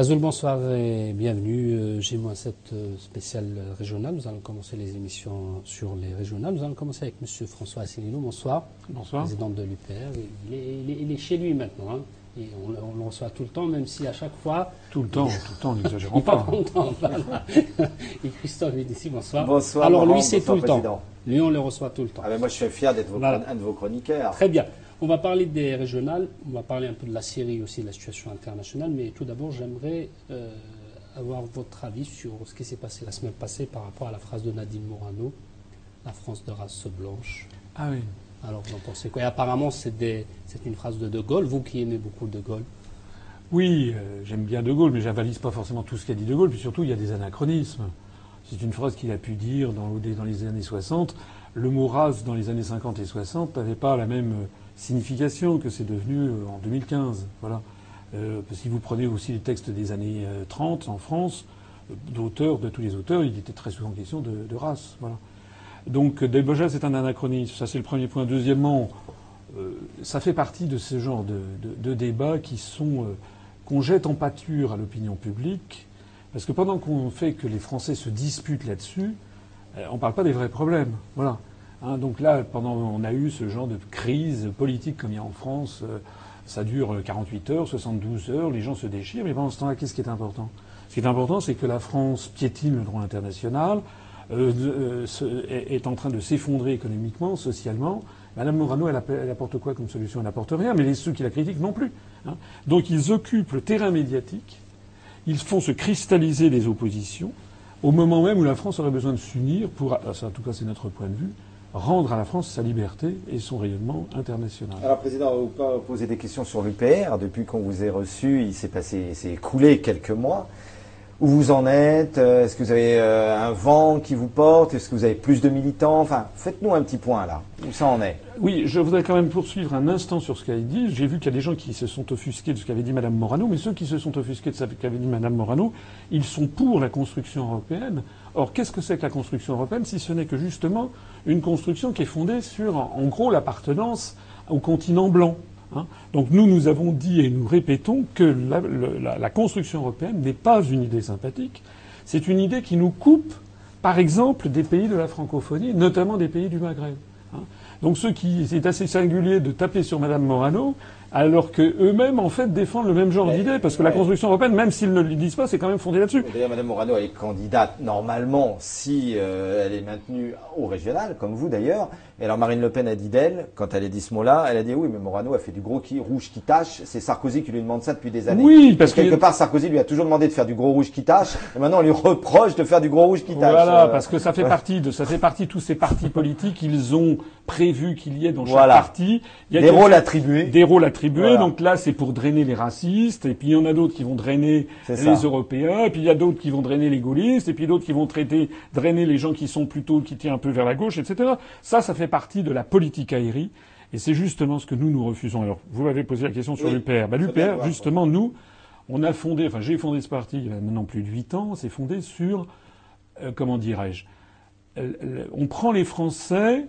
Azul, bonsoir et bienvenue. G-7 spécial régional. Nous allons commencer les émissions sur les régionales. Nous allons commencer avec M. François Asselineau. Bonsoir. Bonsoir. Président de l'UPR. Il, est- il est chez lui maintenant. hein. Et on, le- on le reçoit tout le temps, même si à chaque fois, Tout le temps, tout le temps, n'exagérons pas pas. content. voilà. et Christophe est ici. Bonsoir. Bonsoir, Alors Laurent, lui, c'est tout le temps. Président. Lui, on le reçoit tout le temps. Ah ben moi je suis fier d'être Voilà. un de vos chroniqueurs. Très bien. On va parler des régionales, on va parler un peu de la Syrie aussi, de la situation internationale, mais tout d'abord, j'aimerais euh, avoir votre avis sur ce qui s'est passé la semaine passée par rapport à la phrase de Nadine Morano, la France de race blanche. Ah oui. Alors, vous en pensez quoi? Et apparemment, c'est une phrase de De Gaulle, vous qui aimez beaucoup De Gaulle. Oui, euh, j'aime bien De Gaulle, mais j'avalise pas forcément tout ce qu'a dit De Gaulle. Puis surtout, il y a des anachronismes. C'est une phrase qu'il a pu dire dans, dans les années 60. Le mot race dans les années 50 et 60 n'avait pas la même euh, signification que c'est devenu euh, en 2015. Voilà. Euh, si vous prenez aussi les textes des années euh, 30 en France, euh, d'auteurs, de tous les auteurs, il était très souvent question de, race. Voilà. Donc, euh, déjà, c'est un anachronisme. Ça, c'est le premier point. Deuxièmement, euh, ça fait partie de ce genre de, débats qui sont euh, qu'on jette en pâture à l'opinion publique, parce que pendant qu'on fait que les Français se disputent là-dessus, euh, on ne parle pas des vrais problèmes. Voilà. Hein, donc là, pendant on a eu ce genre de crise politique comme il y a en France, euh, ça dure euh, 48 heures, 72 heures, les gens se déchirent, mais pendant ce temps-là, qu'est-ce qui est important? Ce qui est important, c'est que la France piétine le droit international, euh, euh, est, en train de s'effondrer économiquement, socialement. Madame Morano, elle, apporte quoi comme solution? Elle n'apporte rien, mais les, ceux qui la critiquent non plus. hein. Donc ils occupent le terrain médiatique, ils font se cristalliser les oppositions, au moment même où la France aurait besoin de s'unir pour, ah, en tout cas c'est notre point de vue, rendre à la France sa liberté et son rayonnement international. Alors Président, vous pas poser des questions sur l'UPR. Depuis qu'on vous ait reçu, il s'est passé, s'est écoulé quelques mois. Où vous en êtes? Euh, Est-ce que vous avez euh, un vent qui vous porte? Est-ce que vous avez plus de militants? Enfin, faites-nous un petit point là. Où ça en est? Oui, je voudrais quand même poursuivre un instant sur ce qu'elle dit. J'ai vu qu'il y a des gens qui se sont offusqués de ce qu'avait dit Madame Morano, mais ceux qui se sont offusqués de ce qu'avait dit Madame Morano, ils sont pour la construction européenne. Or, qu'est-ce que c'est que la construction européenne si ce n'est que justement une construction qui est fondée sur, en gros, l'appartenance au continent blanc hein? Donc nous, nous avons dit et nous répétons que la, construction européenne n'est pas une idée sympathique. C'est une idée qui nous coupe, par exemple, des pays de la francophonie, notamment des pays du Maghreb. hein? Donc ceux qui c'est assez singulier de taper sur Madame Morano, alors que eux-mêmes en fait défendent le même genre Mais- d'idée, parce que la ouais. construction européenne, même s'ils ne le disent pas, c'est quand même fondé là-dessus. D'ailleurs, Madame Morano, elle est candidate normalement si euh, elle est maintenue au régional, comme vous d'ailleurs. Et alors Marine Le Pen a dit d'elle, quand elle a dit ce mot-là, elle a dit oui, mais Morano a fait du gros qui, rouge qui tâche. C'est Sarkozy qui lui demande ça depuis des années. Oui, parce Et quelque que part, Sarkozy lui a toujours demandé de faire du gros rouge qui tâche, et maintenant on lui reproche de faire du gros rouge qui tâche. Voilà, Euh, parce que ça fait partie de ça fait partie de tous ces partis politiques. Ils ont prévu qu'il y ait dans chaque Voilà. parti il y a des quelque- rôles attribués. des rôles attribués. Voilà. Donc là, c'est pour drainer les racistes, et puis il y en a d'autres qui vont drainer les ça. Européens, et puis il y a d'autres qui vont drainer les gaullistes, et puis d'autres qui vont traiter, drainer les gens qui sont plutôt qui tirent un peu vers la gauche, etc. Ça, ça fait partie de la politique aérie, et c'est justement ce que nous nous refusons. Alors, vous m'avez posé la question sur Oui. l'UPR. Bah, L'UPR, voilà. justement, nous, on a fondé, enfin j'ai fondé ce parti il y a maintenant plus de huit ans. C'est fondé sur, euh, comment dirais-je, euh, on prend les Français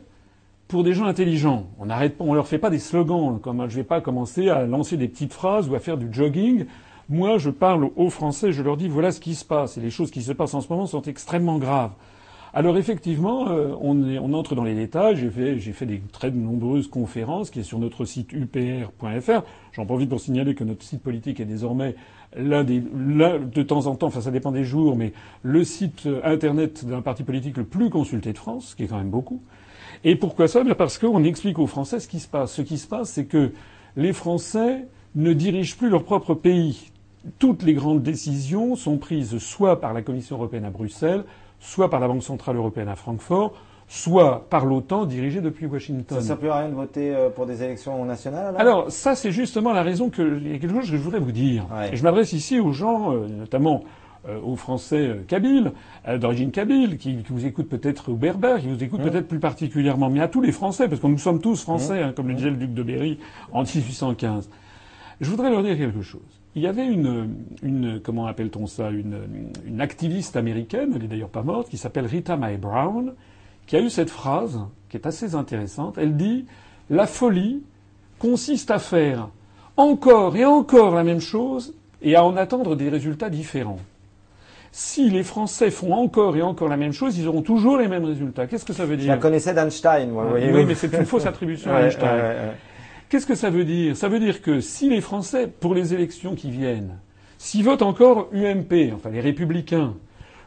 pour des gens intelligents. On n'arrête pas, on leur fait pas des slogans. Comme je vais pas commencer à lancer des petites phrases ou à faire du jogging. Moi, je parle aux Français, je leur dis voilà ce qui se passe. Et les choses qui se passent en ce moment sont extrêmement graves. Alors effectivement, euh, on, entre dans les détails. J'ai fait, j'ai des très nombreuses conférences qui est sur notre site upr.fr. J'en profite pour signaler que notre site politique est désormais l'un des, de temps en temps, enfin ça dépend des jours, mais le site internet d'un parti politique le plus consulté de France, ce qui est quand même beaucoup. Et pourquoi ça? Bien Parce qu'on explique aux Français ce qui se passe. Ce qui se passe, c'est que les Français ne dirigent plus leur propre pays. Toutes les grandes décisions sont prises soit par la Commission européenne à Bruxelles, soit par la Banque centrale européenne à Francfort, soit par l'OTAN dirigée depuis Washington. Ça ne sert plus à rien de voter euh, pour des élections nationales alors? Alors ça, c'est justement la raison que il y a quelque chose que je voudrais vous dire. Ouais. Et je m'adresse ici aux gens, euh, notamment aux Français euh, kabyles, euh, d'origine kabyle, qui, qui vous écoutent peut-être ou berbères, qui vous écoutent peut-être plus particulièrement, mais à tous les Français, parce que nous sommes tous Français, hein, comme le disait le duc de Berry en 1815. Je voudrais leur dire quelque chose. Il y avait une, une comment appelle-t-on ça, une, une activiste américaine, elle est d'ailleurs pas morte, qui s'appelle Rita Mae Brown, qui a eu cette phrase qui est assez intéressante. Elle dit la folie consiste à faire encore et encore la même chose et à en attendre des résultats différents. Si les Français font encore et encore la même chose, ils auront toujours les mêmes résultats. Qu'est-ce que ça veut dire Je la connaissais d'Einstein, moi. Oui, mais c'est une fausse attribution à Einstein. Qu'est-ce que ça veut dire? Ça veut dire que si les Français, pour les élections qui viennent, s'ils votent encore UMP, enfin les républicains,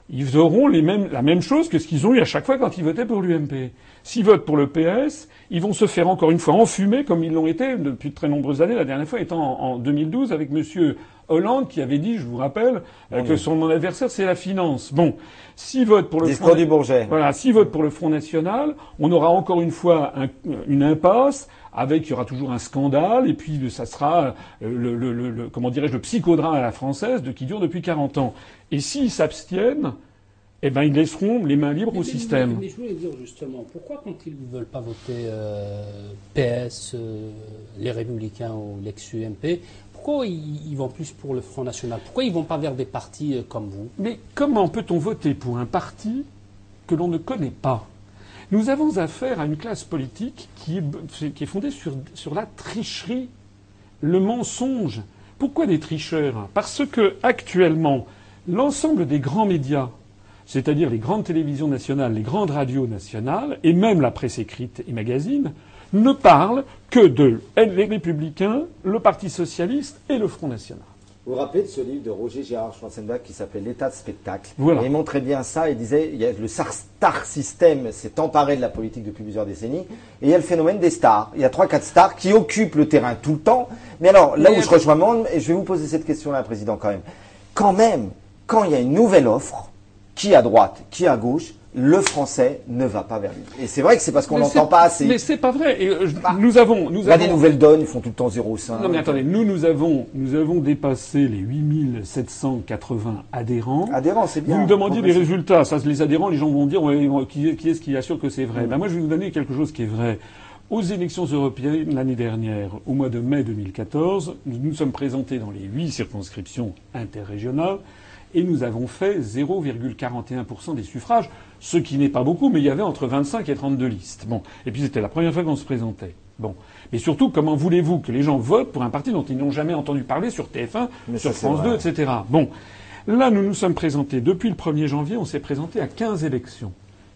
ils auront les mêmes, la même chose que ce qu'ils ont eu à chaque fois quand ils votaient pour l'UMP. S'ils votent pour le PS, ils vont se faire encore une fois enfumer comme ils l'ont été depuis de très nombreuses années, la dernière fois étant en, 2012 avec Monsieur Hollande qui avait dit, je vous rappelle, euh, que son adversaire c'est la finance. Bon, s'ils votent pour le Front, du Bourget. Voilà, s'ils votent pour le Front National, on aura encore une fois une impasse avec il y aura toujours un scandale et puis ça sera euh, le, le, le comment dirais-je le psychodrame à la française de qui dure depuis 40 ans. Et s'ils s'abstiennent, eh ben, ils laisseront les mains libres au système. Mais, je voulais dire justement, pourquoi quand ils ne veulent pas voter euh, PS, euh, les Républicains ou l'ex-UMP, pourquoi ils, vont plus pour le Front National? Pourquoi ils ne vont pas vers des partis euh, comme vous? Mais comment peut-on voter pour un parti que l'on ne connaît pas? Nous avons affaire à une classe politique qui est, qui est fondée sur, sur la tricherie, le mensonge. Pourquoi des tricheurs? Parce que actuellement, l'ensemble des grands médias c'est-à-dire les grandes télévisions nationales, les grandes radios nationales, et même la presse écrite et magazine, ne parlent que de les Républicains, le Parti socialiste et le Front national. Vous vous rappelez de ce livre de Roger Gérard Schwarzenbach qui s'appelait L'état de spectacle voilà. Il montrait bien ça. Il disait il y a le star système s'est emparé de la politique depuis plusieurs décennies. Et il y a le phénomène des stars. Il y a trois, quatre stars qui occupent le terrain tout le temps. Mais alors, là où je rejoins monde, et je vais vous poser cette question-là, Président, quand même. Quand même, quand il y a une nouvelle offre, qui à droite, qui à gauche, le français ne va pas vers lui. Et c'est vrai que c'est parce qu'on n'entend pas assez. Mais c'est pas vrai. Et, euh, bah, nous avons, nous avons. des nouvelles donnes, ils font tout le temps 0,5. Non mais attendez, nous nous avons, nous avons dépassé les 8780 adhérents. Adhérents, c'est bien. Vous me demandiez des résultats. Ça, les adhérents, les gens vont dire, qui, qui est-ce qui assure que c'est vrai? Mm. ben moi, je vais vous donner quelque chose qui est vrai. Aux élections européennes l'année dernière, au mois de mai 2014, nous nous sommes présentés dans les huit circonscriptions interrégionales et nous avons fait 0,41% des suffrages, ce qui n'est pas beaucoup, mais il y avait entre 25 et 32 listes. Bon. Et puis c'était la première fois qu'on se présentait. Bon. Mais surtout, comment voulez-vous que les gens votent pour un parti dont ils n'ont jamais entendu parler sur TF1, sur France 2, etc. Bon. Là, nous nous sommes présentés, depuis le 1er janvier, on s'est présenté à 15 élections.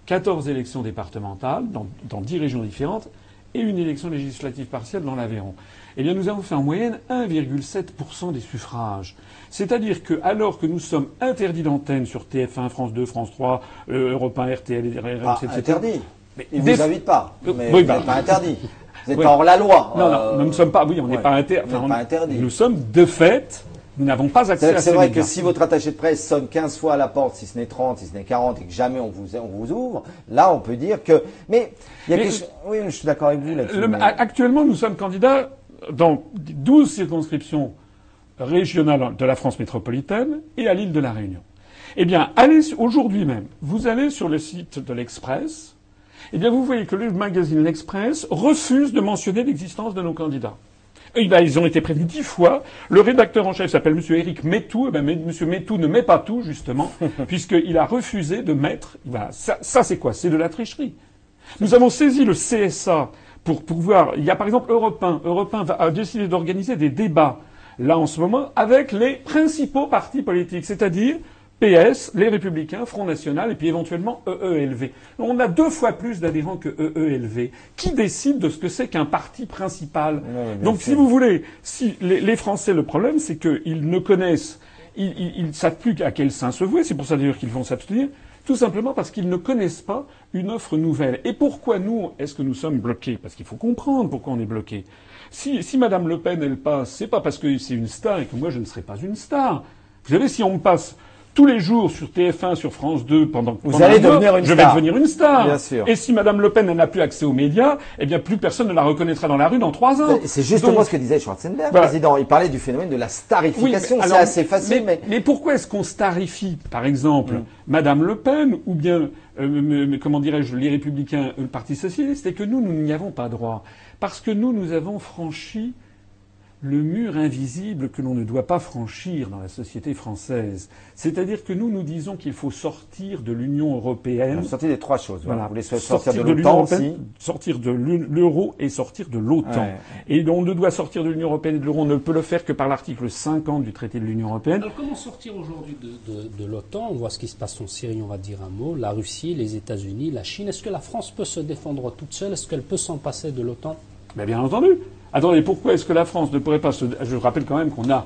14 élections départementales dans, dans 10 régions différentes et une élection législative partielle dans l'Aveyron. Eh bien, nous avons fait en moyenne 1,7% des suffrages. C'est-à-dire que, alors que nous sommes interdits d'antenne sur TF1, France 2, France 3, euh, Europe 1, RTL, RMC, ah, etc. Interdit. Mais Ils ne vous invitent pas. Euh, mais oui, vous n'êtes bah. pas interdit. Vous n'êtes pas hors la loi. Non, non, nous ne sommes pas. Oui, on n'est pas, inter... enfin, pas interdit. Nous sommes de fait. Nous n'avons pas accès à C'est vrai que si votre attaché de presse sonne 15 fois à la porte, si ce n'est 30, si ce n'est 40, et que jamais on vous, on vous ouvre, là, on peut dire que. Mais il y a quelque... Oui, je suis d'accord avec vous là-dessus. Actuellement, nous sommes candidats dans 12 circonscriptions régionales de la France métropolitaine et à l'île de la Réunion. Eh bien, allez aujourd'hui même, vous allez sur le site de l'Express, eh bien, vous voyez que le magazine L'Express refuse de mentionner l'existence de nos candidats. Eh ben, ils ont été prévenus dix fois. Le rédacteur en chef s'appelle M. Éric Métou. Eh ben, M. Métou ne met pas tout, justement, puisqu'il a refusé de mettre. ça, ça c'est quoi? C'est de la tricherie. Nous avons saisi le CSA pour pouvoir. Il y a par exemple Europe 1. Europe 1 a décidé d'organiser des débats là en ce moment avec les principaux partis politiques, c'est-à-dire PS, les Républicains, Front National et puis éventuellement EELV. On a deux fois plus d'adhérents que EELV. Qui décide de ce que c'est qu'un parti principal Donc, si vous voulez, si les, Français, le problème, c'est qu'ils ne connaissent, ils ne savent plus à quel sein se vouer. C'est pour ça d'ailleurs qu'ils vont s'abstenir. Tout simplement parce qu'ils ne connaissent pas une offre nouvelle. Et pourquoi nous, est-ce que nous sommes bloqués? Parce qu'il faut comprendre pourquoi on est bloqués. Si, si Madame Le Pen, elle passe, c'est pas parce que c'est une star et que moi je ne serai pas une star. Vous savez, si on me passe tous les jours sur TF1, sur France 2, pendant, Vous allez devenir une je vais devenir une star. Bien sûr. Et si Madame Le Pen n'a plus accès aux médias, eh bien plus personne ne la reconnaîtra dans la rue dans trois ans. C'est justement ce que disait Schwarzenberg, président. Il parlait du phénomène de la starification. c'est assez facile, mais... Mais, pourquoi est-ce qu'on starifie, par exemple, mm. Madame Le Pen ou bien, euh, comment dirais-je, les Républicains, le Parti Socialiste, et que nous, nous n'y avons pas droit. Parce que nous, nous avons franchi le mur invisible que l'on ne doit pas franchir dans la société française. C'est-à-dire que nous, nous disons qu'il faut sortir de l'Union européenne. Sortir des trois choses. Voilà. Vous voulez sortir, sortir de, de l'Union l'OTAN européenne, aussi sortir de l'euro et sortir de l'OTAN. Ouais. Et on ne doit sortir de l'Union européenne et de l'euro, on ne peut le faire que par l'article 50 du traité de l'Union européenne. Alors comment sortir aujourd'hui de, de- de l'OTAN? On voit ce qui se passe en Syrie, on va dire un mot. La Russie, les États-Unis, la Chine. Est-ce que la France peut se défendre toute seule? Est-ce qu'elle peut s'en passer de l'OTAN? Mais bien entendu. Attendez, pourquoi est-ce que la France ne pourrait pas se... Je rappelle quand même qu'on a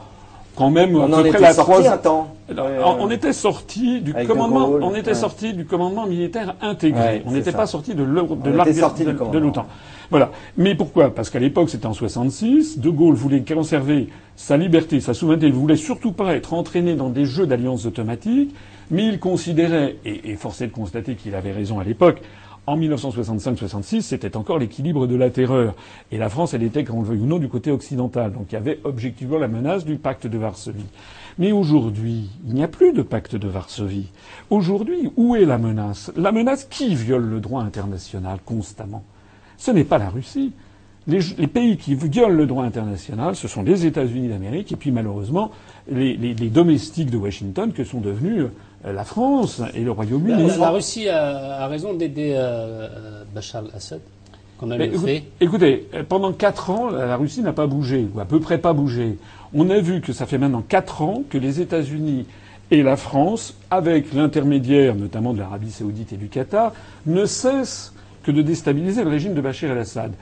quand même On à en peu près était la sorti trois- un temps. Alors, on était sorti du commandement, Gaulle, on était ouais. sorti du commandement militaire intégré. Ouais, on n'était pas sorti de l'Euro- de l'OTAN. Voilà. Mais pourquoi? Parce qu'à l'époque, c'était en 66. De Gaulle voulait conserver sa liberté, sa souveraineté. Il voulait surtout pas être entraîné dans des jeux d'alliances automatiques. Mais il considérait, et, et force est de constater qu'il avait raison à l'époque, en 1965-66, c'était encore l'équilibre de la terreur. Et la France, elle était, qu'on le veuille ou non, du côté occidental. Donc il y avait objectivement la menace du pacte de Varsovie. Mais aujourd'hui, il n'y a plus de pacte de Varsovie. Aujourd'hui, où est la menace? La menace qui viole le droit international constamment? Ce n'est pas la Russie. Les, pays qui violent le droit international, ce sont les États-Unis d'Amérique et puis malheureusement les, les- les domestiques de Washington que sont devenus euh, la France et le Royaume-Uni. la Russie a, a raison d'aider euh, euh, Bachar al-Assad, écoutez, euh, pendant quatre ans, la Russie n'a pas bougé, ou à peu près pas bougé. On a vu que ça fait maintenant quatre ans que les États-Unis et la France, avec l'intermédiaire notamment de l'Arabie saoudite et du Qatar, ne cessent que de déstabiliser le régime de Bachar el-Assad.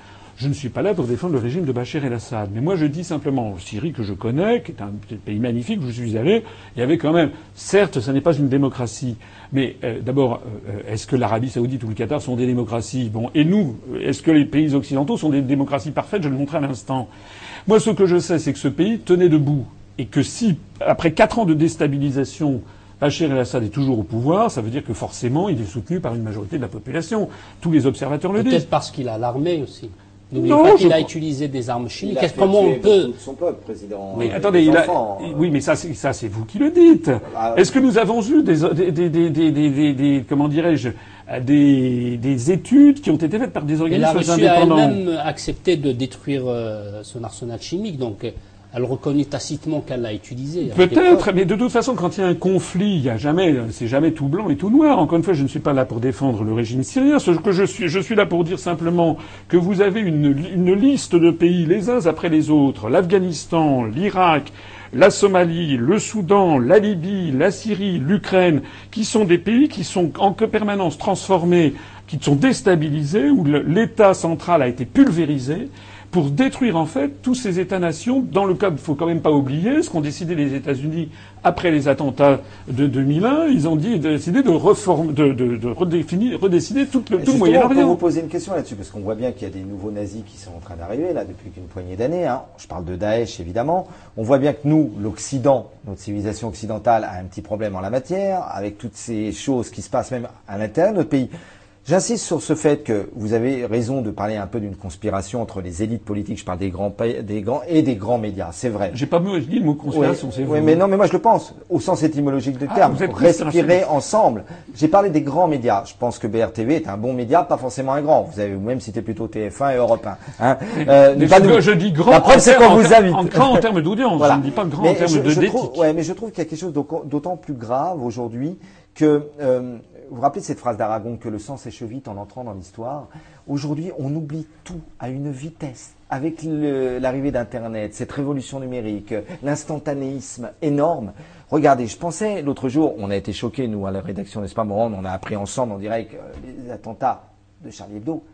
Je ne suis pas là pour défendre le régime de Bachar el-Assad, mais moi je dis simplement, en Syrie que je connais, qui est un pays magnifique où je suis allé, il y avait quand même, certes, ce n'est pas une démocratie, mais euh, d'abord, euh, est-ce que l'Arabie saoudite ou le Qatar sont des démocraties? Bon, et nous, est-ce que les pays occidentaux sont des démocraties parfaites? Je le montrerai à l'instant. Moi, ce que je sais, c'est que ce pays tenait debout, et que si, après quatre ans de déstabilisation, Bachar el-Assad est toujours au pouvoir, ça veut dire que forcément, il est soutenu par une majorité de la population. Tous les observateurs le disent. Peut-être parce qu'il a l'armée aussi. N'oubliez pas qu'il a utilisé des armes Il chimiques. a Est-ce- fait Comment on peut son peuple, président. Mais attendez, il a... euh. oui, mais ça, c'est, ça, c'est vous qui le dites. Ah, Est-ce que nous avons eu des, des, des, des, des, comment dirais-je, des, des études qui ont été faites par des organismes Russie a indépendants elle-même accepté de détruire euh, son arsenal chimique, donc euh, elle reconnaît tacitement qu'elle l'a utilisé. Peut-être, mais de toute façon, quand il y a un conflit, il y a jamais, c'est jamais tout blanc et tout noir. Encore une fois, je ne suis pas là pour défendre le régime syrien. Ce que je suis, je suis là pour dire simplement que vous avez une, une liste de pays, les uns après les autres, l'Afghanistan, l'Irak, la Somalie, le Soudan, la Libye, la Syrie, l'Ukraine, qui sont des pays qui sont en permanence transformés, qui sont déstabilisés, où l'État central a été pulvérisé pour détruire en fait tous ces États-nations. Dans le cas, il faut quand même pas oublier ce qu'ont décidé les États-Unis après les attentats de 2001. Ils ont dit, décidé de reformer, de, de, de redéfinir, redécider tout le, tout peut vous Moyen-Orient. poser une question là-dessus, parce qu'on voit bien qu'il y a des nouveaux nazis qui sont en train d'arriver, là, depuis une poignée d'années. Hein. Je parle de Daesh, évidemment. On voit bien que nous, l'Occident, notre civilisation occidentale, a un petit problème en la matière, avec toutes ces choses qui se passent même à l'intérieur de notre pays. J'insiste sur ce fait que vous avez raison de parler un peu d'une conspiration entre les élites politiques, je parle des grands, pays- des grands et des grands médias, c'est vrai. J'ai pas dit le mot conspiration, c'est vous. Oui, mais non, mais moi je le pense, au sens étymologique du Ah, terme. Respirer ensemble. J'ai parlé des grands médias. Je pense que BRTV est un bon média, pas forcément un grand. Vous avez vous-même cité plutôt TF1 et Europe 1. Hein. Euh, Mais pas je, nous. je dis grand. La preuve, c'est en vous invite. En grand en termes d'audience. Voilà. Je ne dis pas grand Mais en termes d'éthique. ouais, mais je trouve qu'il y a quelque chose d'au- d'autant plus grave aujourd'hui que euh, vous vous rappelez cette phrase d'Aragon que le sang sèche vite en entrant dans l'histoire. Aujourd'hui, on oublie tout à une vitesse. Avec l'arrivée d'Internet, cette révolution numérique, l'instantanéisme énorme. Regardez, je pensais l'autre jour, on a été choqués, nous, à la rédaction, n'est-ce pas, Morand, on a appris ensemble en direct euh, les attentats de Charlie Hebdo.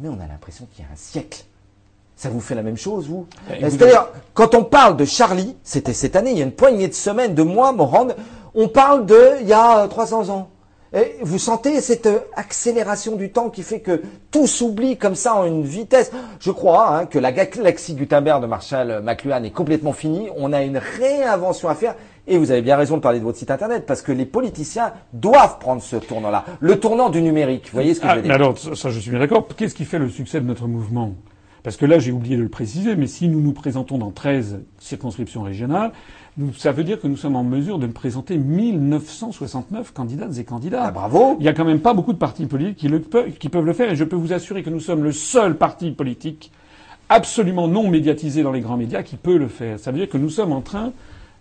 Mais on a l'impression qu'il y a un siècle. Ça vous fait la même chose, vous? Eh, Euh, C'est-à-dire, quand on parle de Charlie, c'était cette année, il y a une poignée de semaines, de mois, Morand, on parle de il y a euh, 300 ans. Et vous sentez cette euh, accélération du temps qui fait que tout s'oublie comme ça en une vitesse. Je crois hein, que la galaxie Gutenberg de Marshall McLuhan est complètement finie. On a une réinvention à faire. Et vous avez bien raison de parler de votre site internet parce que les politiciens doivent prendre ce tournant-là, le tournant du numérique. Vous voyez ce que Ah, je veux mais dire alors, ça, ça, je suis bien d'accord. Qu'est-ce qui fait le succès de notre mouvement? Parce que là, j'ai oublié de le préciser, mais si nous nous présentons dans 13 circonscriptions régionales, nous, ça veut dire que nous sommes en mesure de présenter 1969 candidates et candidats. Ah, bravo. Il y a quand même pas beaucoup de partis politiques qui, le peuvent, qui peuvent le faire, et je peux vous assurer que nous sommes le seul parti politique absolument non médiatisé dans les grands médias qui peut le faire. Ça veut dire que nous sommes en train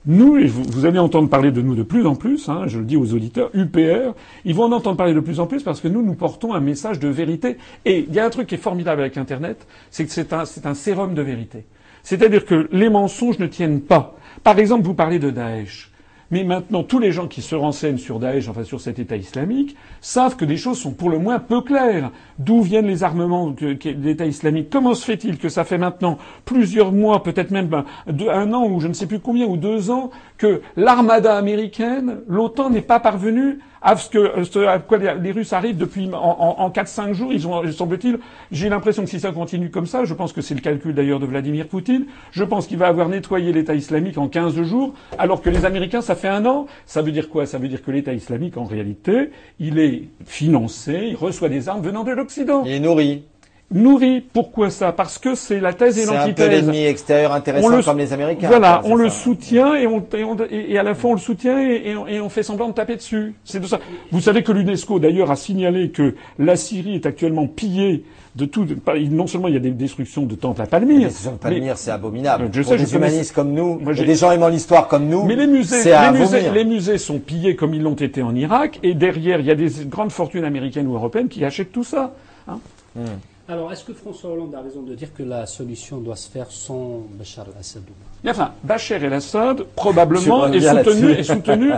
nous, et vous, allez entendre parler de nous de plus en plus, hein, je le dis aux auditeurs, UPR, ils vont en entendre parler de plus en plus parce que nous, nous portons un message de vérité. Et il y a un truc qui est formidable avec Internet, c'est que c'est un, c'est un sérum de vérité. C'est-à-dire que les mensonges ne tiennent pas. Par exemple, vous parlez de Daesh. Mais maintenant, tous les gens qui se renseignent sur Daesh, enfin sur cet État islamique, savent que des choses sont pour le moins peu claires. D'où viennent les armements de l'État islamique? Comment se fait-il que ça fait maintenant plusieurs mois, peut-être même ben, un an ou je ne sais plus combien, ou deux ans, que l'armada américaine, l'OTAN n'est pas parvenue à ce que à quoi les Russes arrivent depuis en, en 4-5 jours, ils ont semble-t-il, j'ai l'impression que si ça continue comme ça, je pense que c'est le calcul d'ailleurs de Vladimir Poutine, je pense qu'il va avoir nettoyé l'État islamique en 15 jours, alors que les Américains ça fait un an. Ça veut dire quoi? Ça veut dire que l'État islamique en réalité, il est financé, il reçoit des armes venant de l'Occident. Il est nourri nourri. Pourquoi ça? Parce que c'est la thèse et l'antithèse. C'est un peu l'ennemi extérieur intéressant comme les Américains. Voilà, on le soutient et, on, et, à la fois on le soutient et, on, fait semblant de taper dessus. C'est de ça. Vous savez que l'UNESCO d'ailleurs a signalé que la Syrie est actuellement pillée de tout. Non seulement il y a des destructions de temples à Palmyre. Les destructions de Palmyre, c'est abominable. Je sais, des humanistes comme nous, des gens aimant l'histoire comme nous. Mais les musées, les musées, les musées sont pillés comme ils l'ont été en Irak, et derrière il y a des grandes fortunes américaines ou européennes qui achètent tout ça. Hein hmm. Alors, est-ce que François Hollande a raison de dire que la solution doit se faire sans Bachar el-Assad Enfin, Bachar el-Assad probablement est soutenu, est soutenu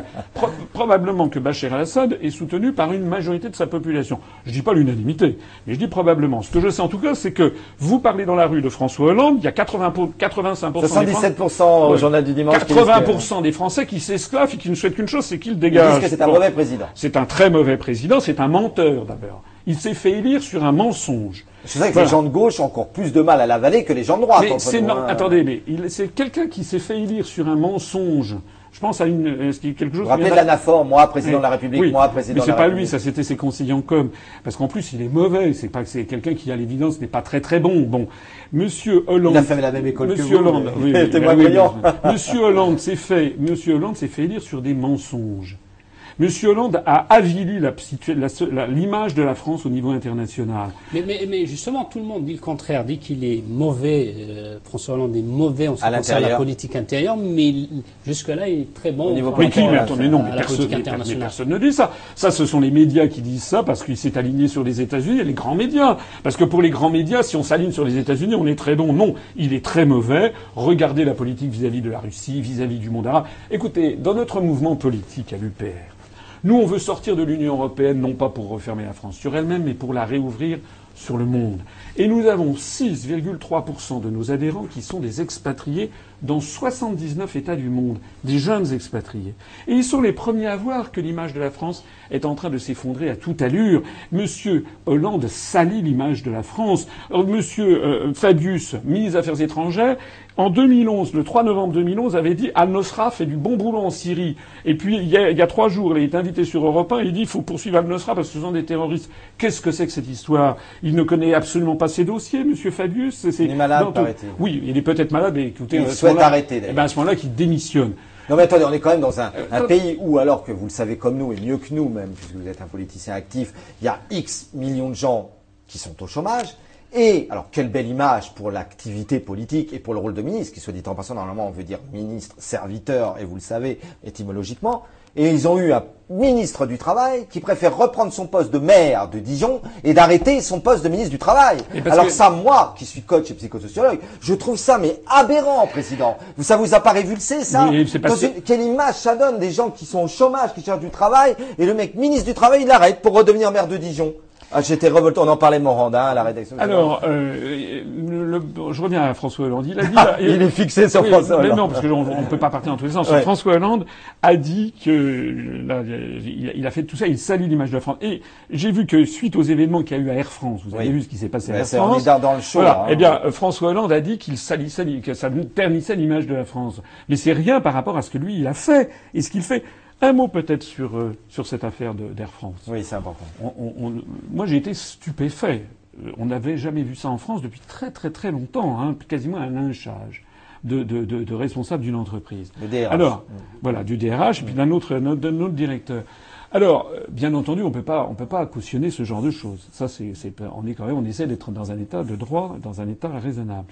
probablement que Bachar el-Assad est soutenu par une majorité de sa population. Je dis pas l'unanimité, mais je dis probablement. Ce que je sais en tout cas, c'est que vous parlez dans la rue de François Hollande, il y a 80 85 77% au journal du dimanche. 80 des Français qui s'esclavent et qui ne souhaitent qu'une chose, c'est qu'il dégage. que c'est un mauvais président. C'est un très mauvais président. C'est un menteur d'abord. Il s'est fait élire sur un mensonge. C'est vrai que les gens de gauche ont encore plus de mal à l'avaler que les gens de droite. Mais c'est non, attendez, mais c'est quelqu'un qui s'est fait élire sur un mensonge. Je pense à une euh, quelque chose. Vous rappelez de l'anaphore, moi président de la République, moi président. Mais c'est pas lui, ça c'était ses conseillers en com. Parce qu'en plus il est mauvais. C'est pas c'est quelqu'un qui à l'évidence n'est pas très très bon. Bon, Monsieur Hollande. Il a fait la même école Monsieur que vous, Hollande. Oui, oui, Monsieur Hollande s'est fait. Monsieur Hollande s'est fait élire sur des mensonges. M. Hollande a avili l'image de la France au niveau international. Mais, justement, tout le monde dit le contraire, dit qu'il est mauvais, euh, François Hollande est mauvais en ce qui concerne la politique intérieure, mais jusque-là, il est très bon au niveau politique mais attendez, non, mais personne, mais personne ne dit ça. Ça, ce sont les médias qui disent ça parce qu'il s'est aligné sur les États-Unis et les grands médias. Parce que pour les grands médias, si on s'aligne sur les États-Unis, on est très bon. Non, il est très mauvais. Regardez la politique vis-à-vis -vis de la Russie, vis-à-vis -vis du monde arabe. Écoutez, dans notre mouvement politique à l'UPR, nous, on veut sortir de l'Union européenne, non pas pour refermer la France sur elle-même, mais pour la réouvrir sur le monde. Et nous avons 6,3% de nos adhérents qui sont des expatriés dans 79 États du monde, des jeunes expatriés. Et ils sont les premiers à voir que l'image de la France est en train de s'effondrer à toute allure. Monsieur Hollande salit l'image de la France. Euh, monsieur euh, Fabius, ministre des Affaires étrangères, en 2011, le 3 novembre 2011, avait dit Al-Nosra fait du bon boulot en Syrie. Et puis, il y a, il y a trois jours, il est invité sur Europe 1, il dit il faut poursuivre Al-Nosra parce que ce sont des terroristes. Qu'est-ce que c'est que cette histoire? Il ne connaît absolument pas ses dossiers, Monsieur Fabius. il est malade, Oui, il est peut-être malade, mais écoutez... Il souhaite arrêter, eh ben, à ce moment-là, qu'il démissionne. Non mais attendez, on est quand même dans un, un, pays où, alors que vous le savez comme nous, et mieux que nous même, puisque vous êtes un politicien actif, il y a X millions de gens qui sont au chômage, et, alors, quelle belle image pour l'activité politique et pour le rôle de ministre, qui soit dit en passant, normalement, on veut dire ministre, serviteur, et vous le savez, étymologiquement. Et ils ont eu un ministre du Travail qui préfère reprendre son poste de maire de Dijon et d'arrêter son poste de ministre du Travail. Alors ça, moi, qui suis coach et psychosociologue, je trouve ça mais aberrant, président. Ça vous a pas révulsé, ça Quelle image ça donne des gens qui sont au chômage, qui cherchent du travail, et le mec ministre du Travail, il arrête pour redevenir maire de Dijon ah, j'étais revolté. On en parlait de Morandin à la rédaction. Alors, euh, je reviens à François Hollande. Il a dit. Ah, il est fixé sur François Hollande. Mais non, parce que on, ne peut pas partir dans tous les sens. François Hollande a dit que là, il a fait tout ça. Il salit l'image de la France. Et j'ai vu que suite aux événements qu'il y a eu à Air France, vous avez vu ce qui s'est passé à Air France. dans le show. Voilà. Hein. Eh bien, François Hollande a dit qu'il salissait, que ça ternissait l'image de la France. Mais c'est rien par rapport à ce que lui il a fait et ce qu'il fait. Un mot peut-être sur, euh, sur cette affaire d'Air France. Oui, c'est important. moi, j'ai été stupéfait. Euh, on n'avait jamais vu ça en France depuis très très très longtemps, hein, quasiment un lynchage de, de, de, de responsable d'une entreprise. Le DRH. Alors, voilà, du DRH, et puis d'un autre, d'un autre directeur. Alors, euh, bien entendu, on peut pas, on peut pas cautionner ce genre de choses. Ça, c'est, on est quand même, on essaie d'être dans un état de droit, dans un état raisonnable.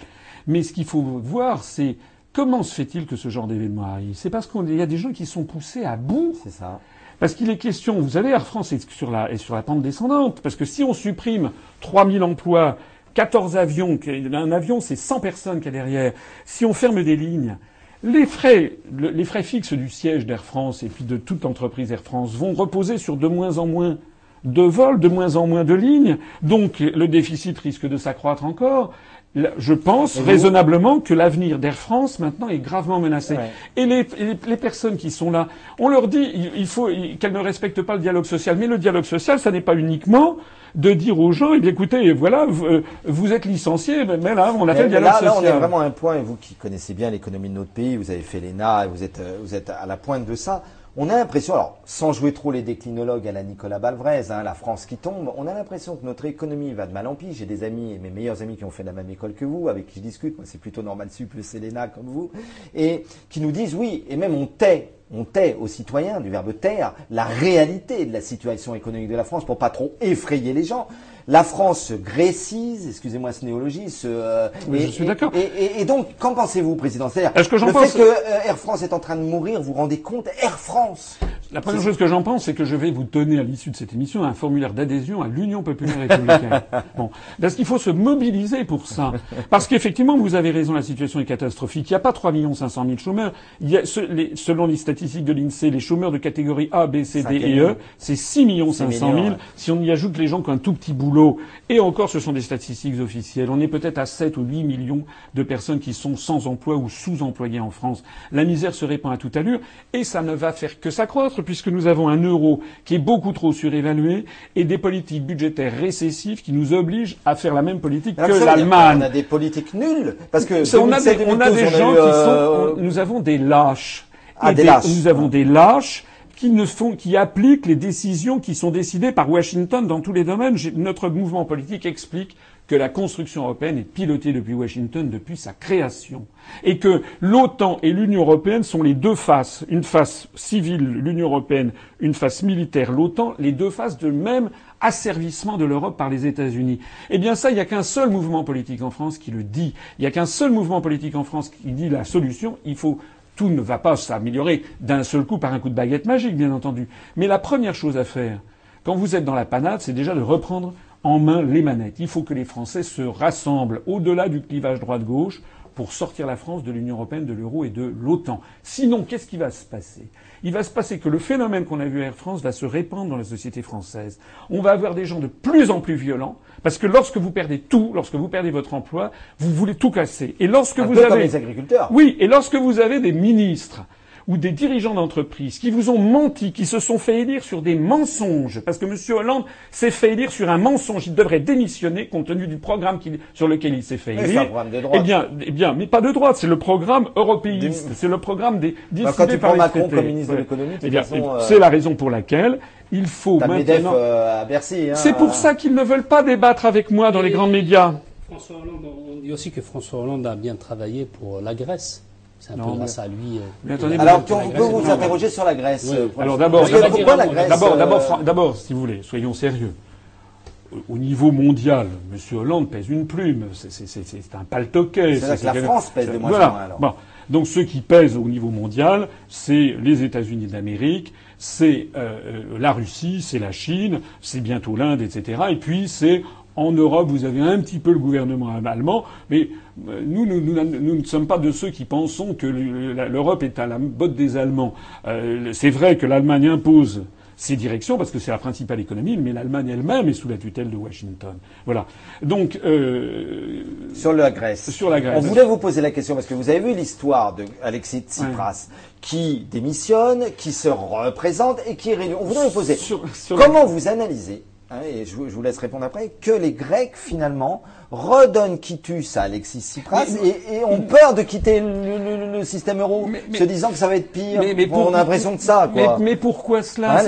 Mais ce qu'il faut voir, c'est comment se fait-il que ce genre d'événement arrive? C'est parce qu'il y a des gens qui sont poussés à bout. C'est ça. Parce qu'il est question, vous savez, Air France est sur la, est sur la pente descendante. Parce que si on supprime 3000 emplois, 14 avions, un avion c'est 100 personnes qu'il y a derrière, si on ferme des lignes, les frais, les frais fixes du siège d'Air France et puis de toute entreprise Air France vont reposer sur de moins en moins de vols, de moins en moins de lignes, donc le déficit risque de s'accroître encore. Je pense raisonnablement que l'avenir d'Air France maintenant est gravement menacé. Et les, les, personnes qui sont là, on leur dit il faut qu'elles ne respectent pas le dialogue social. Mais le dialogue social, ça n'est pas uniquement de dire aux gens, eh bien, écoutez, voilà, vous, vous êtes licencié, mais là, on a fait le dialogue social. Là, on est vraiment à un point, et vous qui connaissez bien l'économie de notre pays, vous avez fait l'ENA, vous êtes, vous êtes à la pointe de ça. On a l'impression, alors sans jouer trop les déclinologues à la Nicolas Balvrez, hein, la France qui tombe, on a l'impression que notre économie va de mal en pis. J'ai des amis, mes meilleurs amis qui ont fait la même école que vous, avec qui je discute, moi c'est plutôt normal sup, le Selena comme vous, et qui nous disent oui, et même on tait on tait aux citoyens, du verbe taire, la réalité de la situation économique de la France pour pas trop effrayer les gens. La France se grécise, excusez-moi ce néologisme. Euh, je suis d'accord. Et, donc, qu'en pensez-vous, Président C'est-à-dire, que le fait que euh, Air France est en train de mourir, vous vous rendez compte? Air France la première chose que j'en pense, c'est que je vais vous donner à l'issue de cette émission un formulaire d'adhésion à l'Union populaire républicaine. bon, parce qu'il faut se mobiliser pour ça. Parce qu'effectivement, vous avez raison, la situation est catastrophique. Il n'y a pas 3 500 000 chômeurs. Il y a, selon les statistiques de l'INSEE, les chômeurs de catégorie A, B, C, D et E, c'est 6 500 000. Si on y ajoute les gens qui ont un tout petit boulot, et encore, ce sont des statistiques officielles. On est peut-être à 7 ou 8 millions de personnes qui sont sans emploi ou sous-employées en France. La misère se répand à toute allure, et ça ne va faire que s'accroître puisque nous avons un euro qui est beaucoup trop surévalué et des politiques budgétaires récessives qui nous obligent à faire la même politique que l'Allemagne. On a des politiques nulles parce que on, a des, gens qui euh, sont. nous avons des lâches. Ah, des, lâches. Nous avons des lâches qui ne font, qui appliquent les décisions qui sont décidées par Washington dans tous les domaines. Notre mouvement politique explique que la construction européenne est pilotée depuis Washington depuis sa création et que l'OTAN et l'Union européenne sont les deux faces, une face civile, l'Union européenne, une face militaire, l'OTAN, les deux faces de même asservissement de l'Europe par les États-Unis. Eh bien ça, il n'y a qu'un seul mouvement politique en France qui le dit. Il n'y a qu'un seul mouvement politique en France qui dit la solution, il faut tout ne va pas s'améliorer d'un seul coup par un coup de baguette magique, bien entendu. Mais la première chose à faire, quand vous êtes dans la panade, c'est déjà de reprendre en main les manettes. Il faut que les Français se rassemblent au-delà du clivage droite-gauche pour sortir la France de l'Union européenne, de l'euro et de l'OTAN. Sinon, qu'est-ce qui va se passer? Il va se passer que le phénomène qu'on a vu à Air France va se répandre dans la société française. On va avoir des gens de plus en plus violents, parce que lorsque vous perdez tout, lorsque vous perdez votre emploi, vous voulez tout casser. Et lorsque vous avez les agriculteurs. Oui, et lorsque vous avez des ministres ou des dirigeants d'entreprise qui vous ont menti, qui se sont fait élire sur des mensonges, parce que M. Hollande s'est fait élire sur un mensonge, il devrait démissionner compte tenu du programme sur lequel il s'est fait élire. C'est un programme de droite. Eh bien, eh bien, mais pas de droite, c'est le programme européiste, c'est le programme des bah, quand tu prends Macron comme ministre de l'économie, eh euh, c'est la raison pour laquelle il faut maintenant. Euh, à Bercy. Hein, c'est pour ça qu'ils ne veulent pas débattre avec moi dans les grands médias. François Hollande, on dit aussi que François Hollande a bien travaillé pour la Grèce. C'est un peu grâce à lui. Euh, alors, on peut vous interroger sur la Grèce. Euh, alors d'abord, d'abord, d'abord, si vous voulez, soyons sérieux. Au niveau mondial, M. Hollande pèse une plume. C'est un paltoquet. C'est la France pèse de moins voilà. alors. Bon. Donc ceux qui pèsent au niveau mondial, c'est les États-Unis d'Amérique, c'est euh, la Russie, c'est la Chine, c'est bientôt l'Inde, etc. Et puis c'est en Europe, vous avez un petit peu le gouvernement allemand, mais euh, nous, nous, nous, ne sommes pas de ceux qui pensons que l'Europe est à la botte des Allemands. Euh, c'est vrai que l'Allemagne impose ses directions parce que c'est la principale économie, mais l'Allemagne elle-même est sous la tutelle de Washington. Voilà. Donc euh, sur la Grèce. Sur la Grèce. On voulait vous poser la question parce que vous avez vu l'histoire de Alexis Tsipras qui démissionne, qui se représente et qui réunit. On voulait vous poser comment vous analysez Hein, et je, vous laisse répondre après, que les Grecs finalement redonnent quitus à Alexis Tsipras et, ont peur de quitter le, système euro, se disant que ça va être pire. Mais, on a l'impression de ça. Mais, pourquoi cela?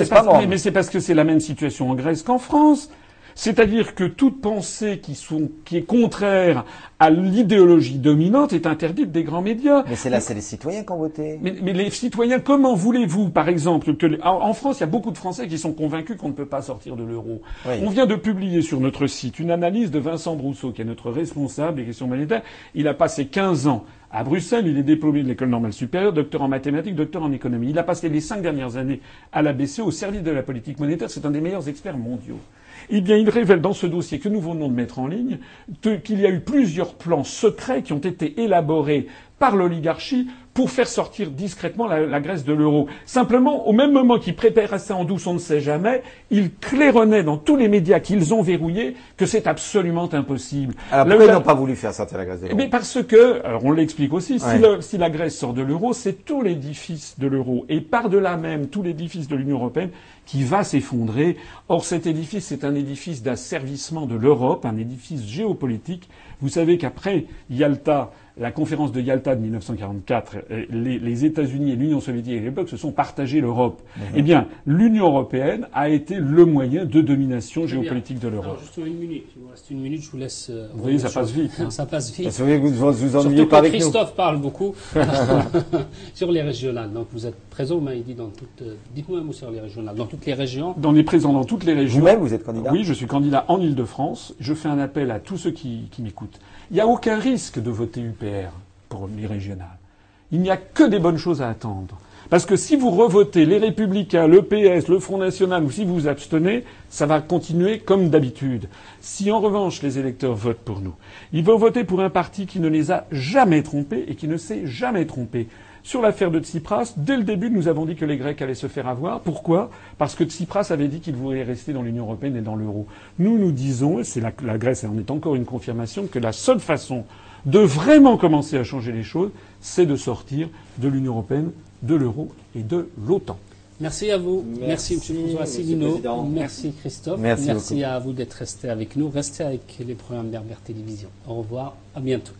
Mais c'est parce que c'est la même situation en Grèce qu'en France. C'est-à-dire que toute pensée qui, sont, qui est contraire à l'idéologie dominante est interdite des grands médias. Mais c'est là, c'est les citoyens qui ont voté. Mais, mais les citoyens, comment voulez-vous, par exemple, que en, en France, il y a beaucoup de Français qui sont convaincus qu'on ne peut pas sortir de l'euro. Oui. On vient de publier sur notre site une analyse de Vincent Brousseau, qui est notre responsable des questions monétaires. Il a passé 15 ans à Bruxelles, il est diplômé de l'école normale supérieure, docteur en mathématiques, docteur en économie. Il a passé les cinq dernières années à la BCE au service de la politique monétaire. C'est un des meilleurs experts mondiaux. Eh bien, il révèle dans ce dossier que nous venons de mettre en ligne qu'il y a eu plusieurs plans secrets qui ont été élaborés par l'oligarchie pour faire sortir discrètement la, la Grèce de l'euro. Simplement, au même moment qu'ils préparaient ça en douce, on ne sait jamais, ils claironnaient dans tous les médias qu'ils ont verrouillés que c'est absolument impossible. Alors pourquoi ils n'ont pas voulu faire sortir la Grèce de l'euro mais parce que, alors on l'explique aussi, si, Ouais. le- si la Grèce sort de l'euro, c'est tout l'édifice de l'euro et par-delà même tout l'édifice de l'Union européenne qui va s'effondrer. Or cet édifice, c'est un édifice d'asservissement de l'Europe, un édifice géopolitique. Vous savez qu'après Yalta, la conférence de Yalta de 1944, euh, les, les États-Unis et l'Union soviétique à l'époque se sont partagés l'Europe. Eh bien, l'Union européenne a été le moyen de domination Très bien. géopolitique de Alors, l'Europe. justement, une minute. Il vous reste une minute, je vous laisse. euh, Vous voyez, ça passe vite, hein. ça passe vite. Parce que vous vous, vous ennuyez pas avec nous. Christophe parle beaucoup sur les régionales. Donc vous êtes présent, vous m'avez dit, dans toutes. euh, Dites-moi un mot sur les régionales. Dans toutes les régions. On est présent dans toutes les régions. Vous-même, vous êtes candidat Oui, je suis candidat en Ile-de-France. Je fais un appel à tous ceux qui, qui m'écoutent. Il n'y a aucun risque de voter UPR pour les régionales. Il n'y a que des bonnes choses à attendre. Parce que si vous revotez les Républicains, le PS, le Front National, ou si vous vous abstenez, ça va continuer comme d'habitude. Si en revanche les électeurs votent pour nous, ils vont voter pour un parti qui ne les a jamais trompés et qui ne s'est jamais trompé. Sur l'affaire de Tsipras, dès le début, nous avons dit que les Grecs allaient se faire avoir. Pourquoi? Parce que Tsipras avait dit qu'il voulait rester dans l'Union européenne et dans l'euro. Nous, nous disons, et c'est la, la Grèce en est encore une confirmation, que la seule façon de vraiment commencer à changer les choses, c'est de sortir de l'Union européenne, de l'euro et de l'OTAN. Merci à vous. Merci, Merci, M. François Monsieur Asselineau. Président. Merci Christophe. Merci à vous d'être resté avec nous. Restez avec les programmes d'Herbert Télévision. Au revoir. À bientôt.